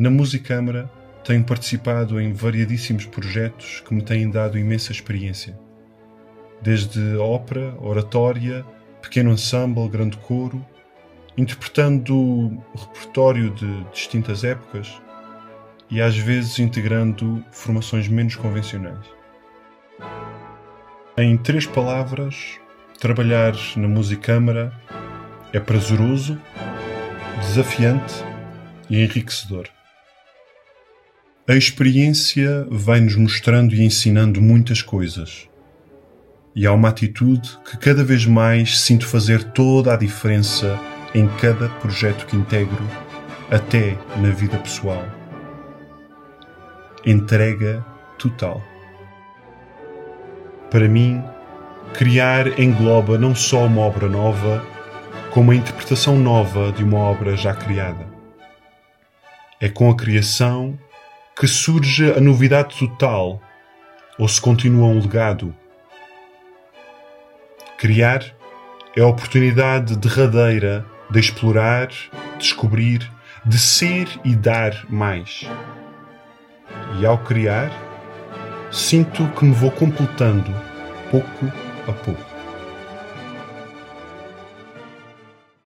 Na Musicâmara tenho participado em variadíssimos projetos que me têm dado imensa experiência. Desde ópera, oratória, pequeno ensemble, grande coro, interpretando repertório de distintas épocas e às vezes integrando formações menos convencionais. Em três palavras, trabalhar na musicâmara é prazeroso, desafiante e enriquecedor. A experiência vai-nos mostrando e ensinando muitas coisas. E há uma atitude que cada vez mais sinto fazer toda a diferença em cada projeto que integro, até na vida pessoal. Entrega total. Para mim, criar engloba não só uma obra nova, como a interpretação nova de uma obra já criada. É com a criação que surge a novidade total ou se continua um legado. Criar é a oportunidade derradeira de explorar, descobrir, de ser e dar mais. E ao criar, sinto que me vou completando pouco a pouco.